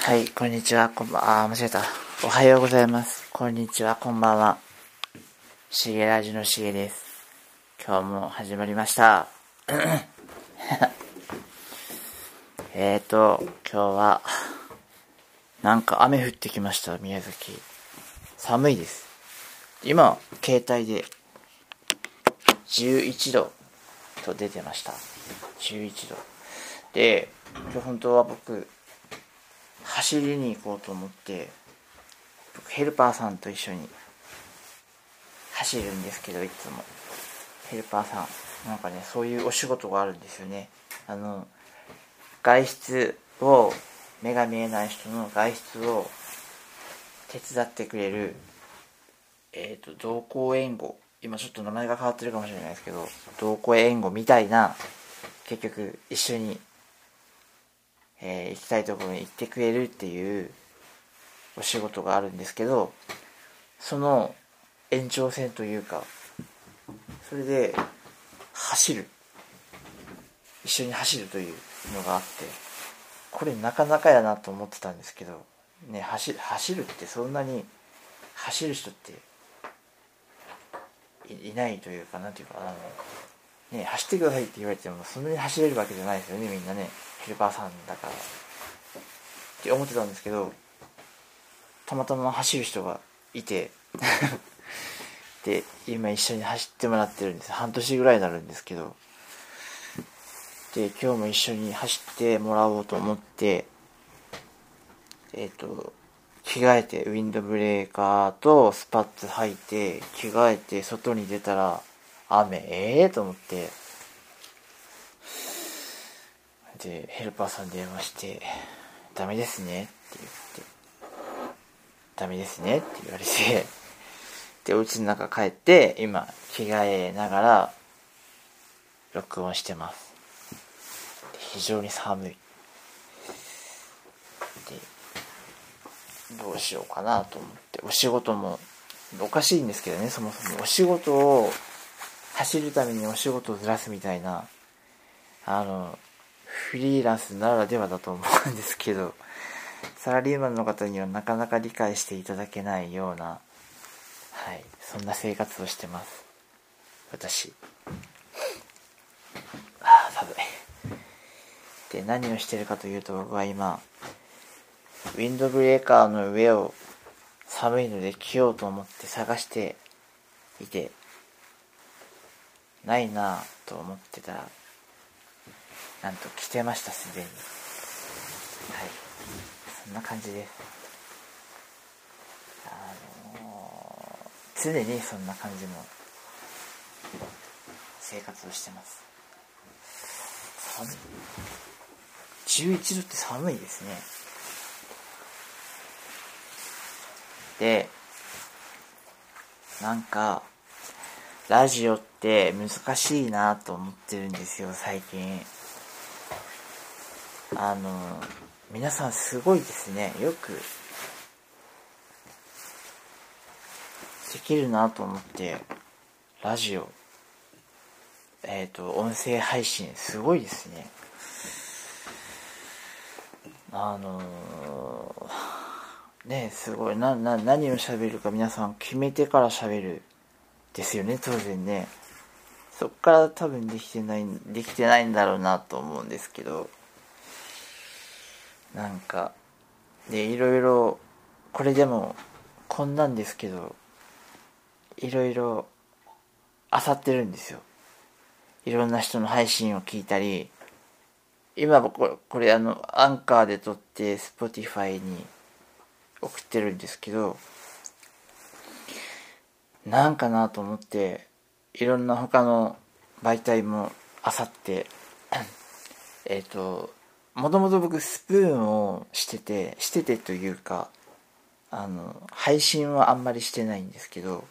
はい、こんにちは、こんばんは、あ、間違えた。おはようございます。こんにちは、こんばんは。しげラジのしげです。今日も始まりました。えーと、今日は、なんか雨降ってきました、宮崎。寒いです。今、携帯で、11度と出てました。11度。で、今日本当は僕、走りに行こうと思ってヘルパーさんと一緒に走るんですけどいつも。ヘルパーさんなんかねそういうお仕事があるんですよね。あの外出を目が見えない人の外出を手伝ってくれるえっ、と同行援護。今ちょっと名前が変わってるかもしれないですけど同行援護みたいな結局一緒にえー行きたいところに行ってくれるっていうお仕事があるんですけどその延長線というかそれで走る。一緒に走るというのがあってこれなかなかやなと思ってたんですけどね走走るってそんなに走る人っていいないというかなんていうかあのね、走ってくださいって言われてもそんなに走れるわけじゃないですよねみんなね。ヘルパーさんだからって思ってたんですけどたまたま走る人がいて で今一緒に走ってもらってるんです。半年ぐらいになるんですけどで今日も一緒に走ってもらおうと思ってえっ、と着替えてウィンドブレーカーとスパッツ履いて着替えて外に出たら雨ええー、と思ってでヘルパーさん電話して「ダメですね」って言って「ダメですね」って言われて。でお家の中帰って今着替えながら録音してます。非常に寒い。でどうしようかなと思って。お仕事もおかしいんですけどねそもそも。お仕事を走るためにお仕事をずらすみたいなあのフリーランスならではだと思うんですけどサラリーマンの方にはなかなか理解していただけないようなはいそんな生活をしてます。私。ああ寒い。で何をしてるかというと僕は今ウィンドブレーカーの上を寒いので着ようと思って探していてないなぁと思ってたらなんと着てましたすでに。はい。そんな感じで。すあのー常にそんな感じの生活をしてます。寒い。11度って寒いですね。でなんかラジオって難しいなと思ってるんですよ最近。あの皆さんすごいですね。よくできるなと思ってラジオえっ、と音声配信すごいですね。あのねすごい。なな何を喋るか皆さん決めてから喋るですよね当然ね。そっから多分できてないできてないんだろうなと思うんですけど。なんかでいろいろこれでもこんなんですけどいろいろ漁ってるんですよ。いろんな人の配信を聞いたり今これこれあのアンカーで撮って Spotify に送ってるんですけどなんかなと思っていろんな他の媒体もあさってえっともともと僕スプーンをしててしててというかあの配信はあんまりしてないんですけど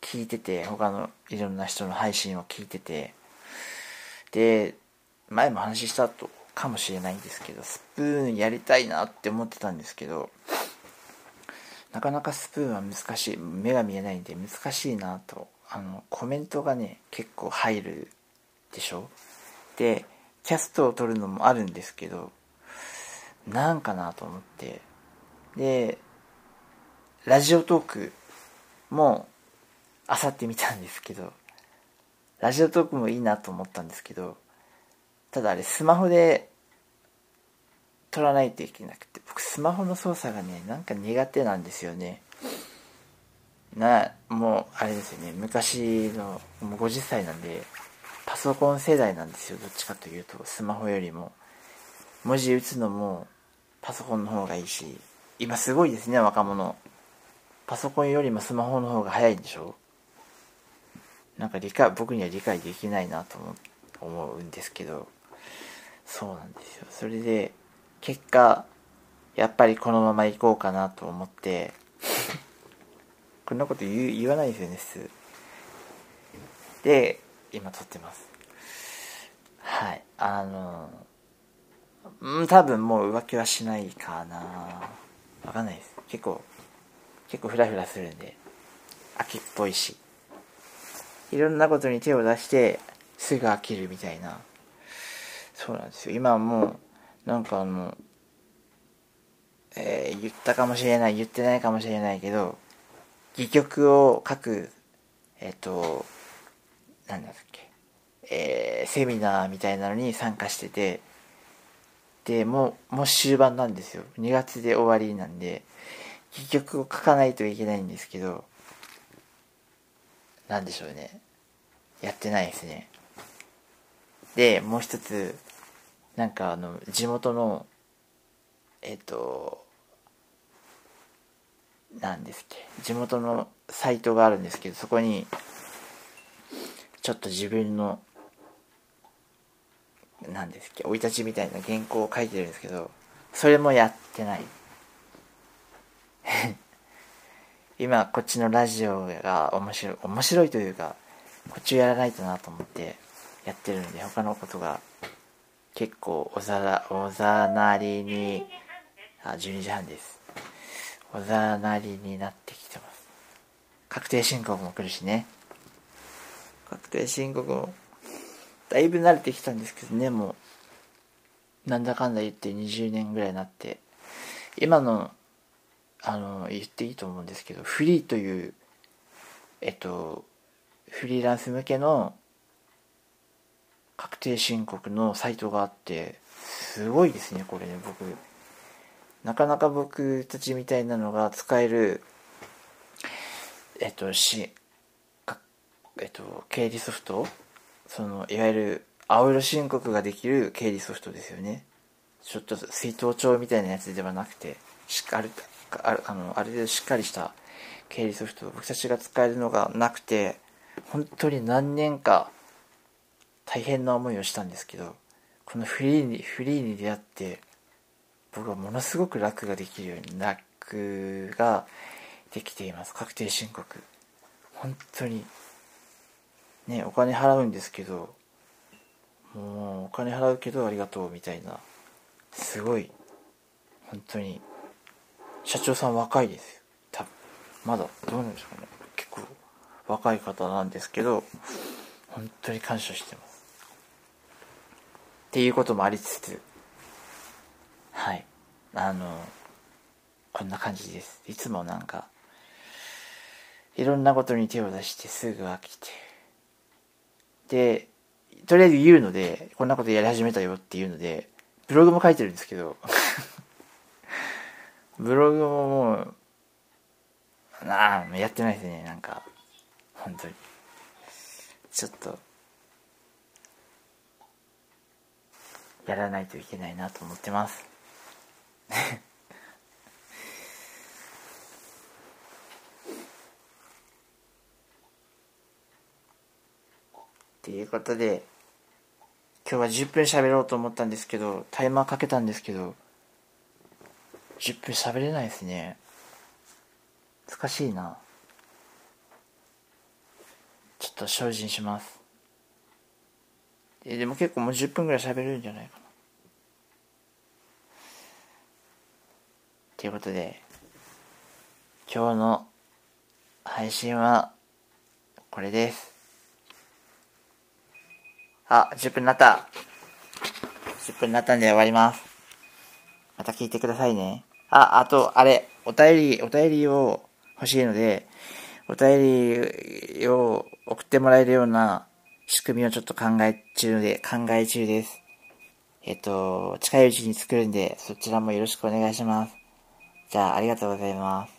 聞いてて他のいろんな人の配信を聞いててで前も話したとかもしれないんですけどスプーンやりたいなって思ってたんですけどなかなかスプーンは難しい目が見えないんで難しいなとあのコメントがね結構入るでしょ？でキャストを撮るのもあるんですけどなんかなと思って。でラジオトークもあさってみたんですけどラジオトークもいいなと思ったんですけどただあれスマホで撮らないといけなくて僕スマホの操作がねなんか苦手なんですよね。なもうあれですよね。昔のもう50歳なんでパソコン世代なんですよどっちかというと。スマホよりも。文字打つのもパソコンの方がいいし。今すごいですね若者。パソコンよりもスマホの方が早いんでしょ。なんか理解僕には理解できないなと思うんですけど。そうなんですよ。それで結果やっぱりこのまま行こうかなと思って。こんなこと言言わないですよね普通。で今撮ってます。はいあのうん多分もう浮気はしないかな。わかんないです。結構結構フラフラするんで秋っぽいし。いろんなことに手を出してすぐ飽きるみたいな。そうなんですよ。今はもうなんかあのえー、言ったかもしれない言ってないかもしれないけど戯曲を書くえっ、ー、となんだっけ？えー、セミナーみたいなのに参加してて。でもうもう終盤なんですよ。2月で終わりなんで。戯曲を書かないといけないんですけど。なんでしょうね。やってないですね。でもう一つなんかあの地元のえっとなんですっけ？地元のサイトがあるんですけどそこにちょっと自分のなんですっけ生い立ちみたいな原稿を書いてるんですけどそれもやってない。今こっちのラジオが面白い面白いというかこっちをやらないとなと思ってやってるんで他のことが結構おざらおざなりにあ12時半です。おざなりになってきてます。確定申告も来るしね。確定申告もだいぶ慣れてきたんですけどねもう。なんだかんだ言って20年ぐらいになって。今のあの言っていいと思うんですけどフリーというえっとフリーランス向けの確定申告のサイトがあってすごいですねこれね僕。なかなか僕たちみたいなのが使えるえっとしえっと経理ソフトそのいわゆる青色申告ができる経理ソフトですよね。ちょっと水筒帳みたいなやつではなくてしっかりあのある程度しっかりした経理ソフト僕たちが使えるのがなくて本当に何年か大変な思いをしたんですけどこのフリーにフリーに出会って僕はものすごく楽ができるように楽ができています。確定申告。本当にねお金払うんですけどもうお金払うけどありがとうみたいな。すごい本当に社長さん若いですよ。多分まだどうなんでしょうね。結構若い方なんですけど本当に感謝してます。っていうこともありつつはい。あのこんな感じです。いつもなんかいろんなことに手を出してすぐ飽きて。でとりあえず言うのでこんなことやり始めたよっていうのでブログも書いてるんですけど ブログももうなあやってないですねなんか。本当に。ちょっとやらないといけないなと思ってます。ていうことで今日は10分喋ろうと思ったんですけどタイマーかけたんですけど10分喋れないですね。難しいな。ちょっと精進します。えでも結構もう10分ぐらい喋れるんじゃないかな。ということで今日の配信はこれです。あ10分になった10分になったんで終わりますまた聞いてくださいね。あ、あと、あれ、お便り、お便りを欲しいので、お便りを送ってもらえるような仕組みをちょっと考え中で、考え中です。えっと、近いうちに作るんで、そちらもよろしくお願いします。じゃあ、ありがとうございます。